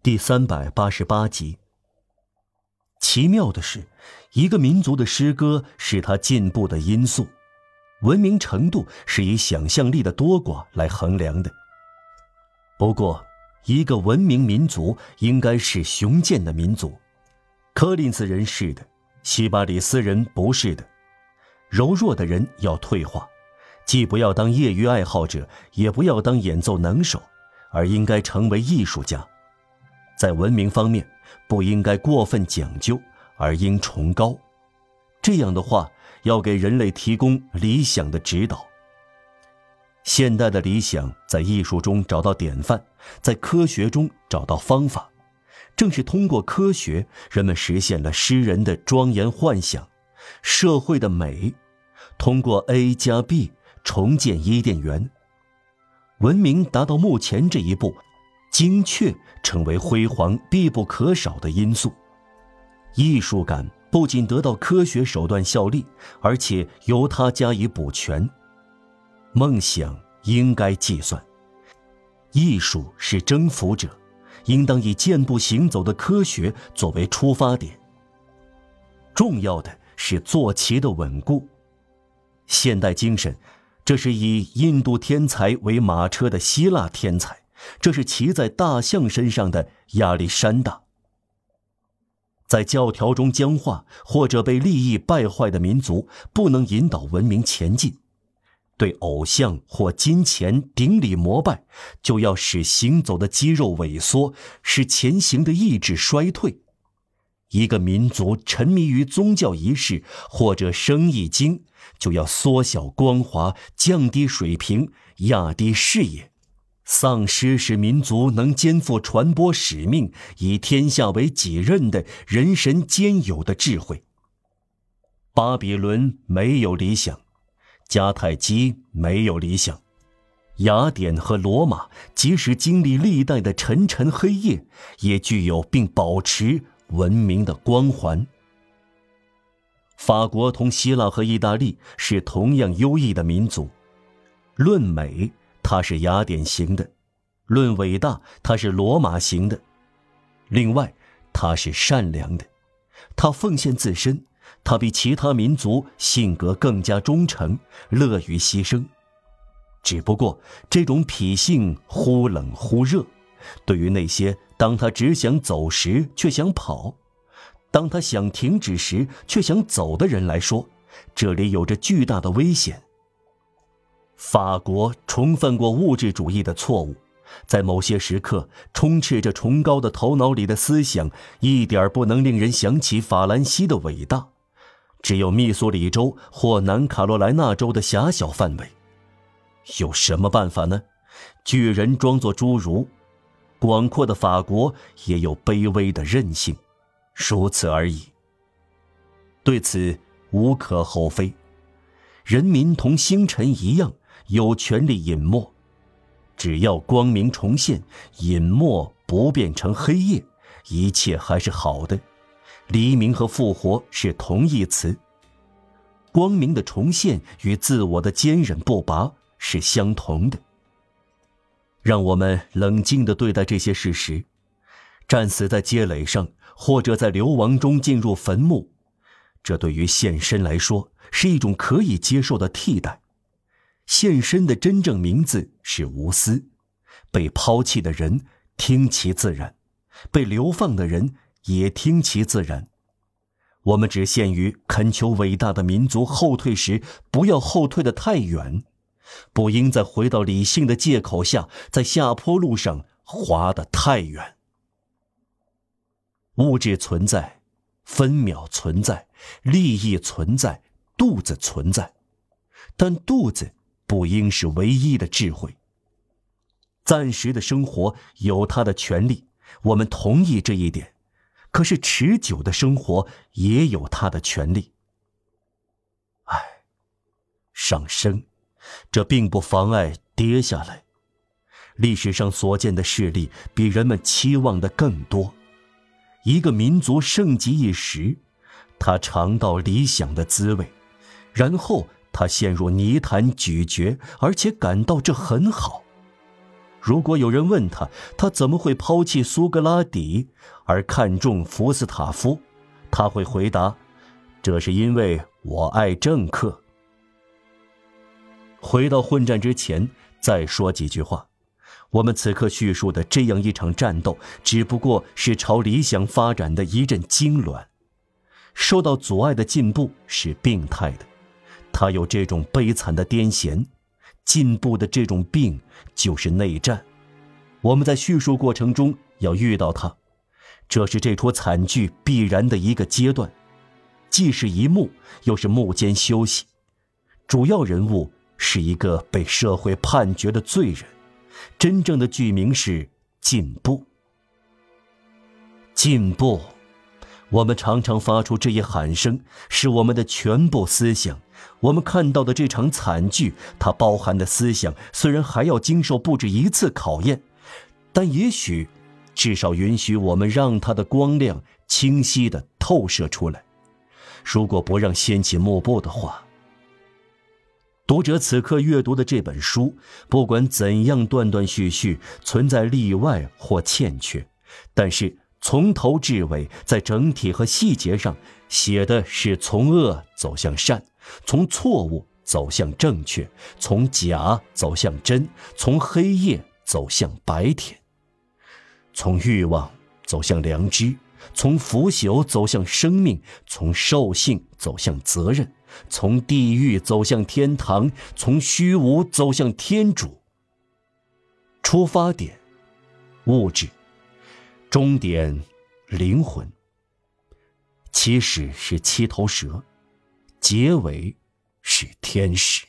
第三百八十八集。奇妙的是，一个民族的诗歌是它进步的因素，文明程度是以想象力的多寡来衡量的。不过，一个文明民族应该是雄健的民族，柯林斯人是的，西巴里斯人不是的。柔弱的人要退化，既不要当业余爱好者，也不要当演奏能手，而应该成为艺术家。在文明方面，不应该过分讲究，而应崇高。这样的话，要给人类提供理想的指导。现代的理想在艺术中找到典范，在科学中找到方法。正是通过科学，人们实现了诗人的庄严幻想，社会的美。通过 A 加 B 重建伊甸园。文明达到目前这一步。精确成为辉煌必不可少的因素，艺术感不仅得到科学手段效力，而且由它加以补全。梦想应该计算，艺术是征服者，应当以健步行走的科学作为出发点。重要的是坐骑的稳固，现代精神，这是以印度天才为马车的希腊天才。这是骑在大象身上的亚历山大。在教条中僵化或者被利益败坏的民族，不能引导文明前进。对偶像或金钱顶礼膜拜，就要使行走的肌肉萎缩，使前行的意志衰退。一个民族沉迷于宗教仪式或者生意经，就要缩小光华，降低水平，压低视野。丧失使民族能肩负传播使命、以天下为己任的人神兼有的智慧。巴比伦没有理想，迦太基没有理想，雅典和罗马即使经历历代的沉沉黑夜，也具有并保持文明的光环。法国同希腊和意大利是同样优异的民族，论美。他是雅典型的，论伟大，他是罗马型的。另外，他是善良的，他奉献自身，他比其他民族性格更加忠诚，乐于牺牲。只不过，这种脾性忽冷忽热，对于那些当他只想走时却想跑，当他想停止时却想走的人来说，这里有着巨大的危险。法国重犯过物质主义的错误，在某些时刻充斥着崇高的头脑里的思想，一点不能令人想起法兰西的伟大。只有密苏里州或南卡罗来纳州的狭小范围。有什么办法呢？巨人装作侏儒，广阔的法国也有卑微的任性，如此而已。对此无可厚非，人民同星辰一样。有权利隐没，只要光明重现，隐没不变成黑夜，一切还是好的。黎明和复活是同义词。光明的重现与自我的坚忍不拔是相同的。让我们冷静地对待这些事实：战死在街垒上，或者在流亡中进入坟墓，这对于现身来说是一种可以接受的替代。现身的真正名字是无私，被抛弃的人听其自然，被流放的人也听其自然。我们只限于恳求伟大的民族后退时，不要后退的太远，不应在回到理性的借口下，在下坡路上滑得太远。物质存在，分秒存在，利益存在，肚子存在，但肚子。不应是唯一的智慧。暂时的生活有它的权利，我们同意这一点。可是持久的生活也有它的权利。唉，上升，这并不妨碍跌下来。历史上所见的事例比人们期望的更多。一个民族盛极一时，他尝到理想的滋味，然后。他陷入泥潭咀嚼，而且感到这很好。如果有人问他，他怎么会抛弃苏格拉底而看重福斯塔夫，他会回答：“这是因为我爱政客。”回到混战之前，再说几句话。我们此刻叙述的这样一场战斗，只不过是朝理想发展的一阵痉挛。受到阻碍的进步是病态的，他有这种悲惨的癫痫。进步的这种病就是内战。我们在叙述过程中要遇到他，这是这出惨剧必然的一个阶段，既是一幕，又是幕间休息。主要人物是一个被社会判决的罪人。真正的剧名是进步。进步，我们常常发出这一喊声，是我们的全部思想。我们看到的这场惨剧，它包含的思想虽然还要经受不止一次考验，但也许，至少允许我们让它的光亮清晰的透射出来。如果不让掀起幕布的话。读者此刻阅读的这本书，不管怎样断断续续，存在例外或欠缺，但是从头至尾，在整体和细节上写的是从恶走向善，从错误走向正确，从假走向真，从黑夜走向白天，从欲望走向良知，从腐朽走向生命，从兽性走向责任。从地狱走向天堂，从虚无走向天主。出发点，物质；终点，灵魂。起始是七头蛇，结尾是天使。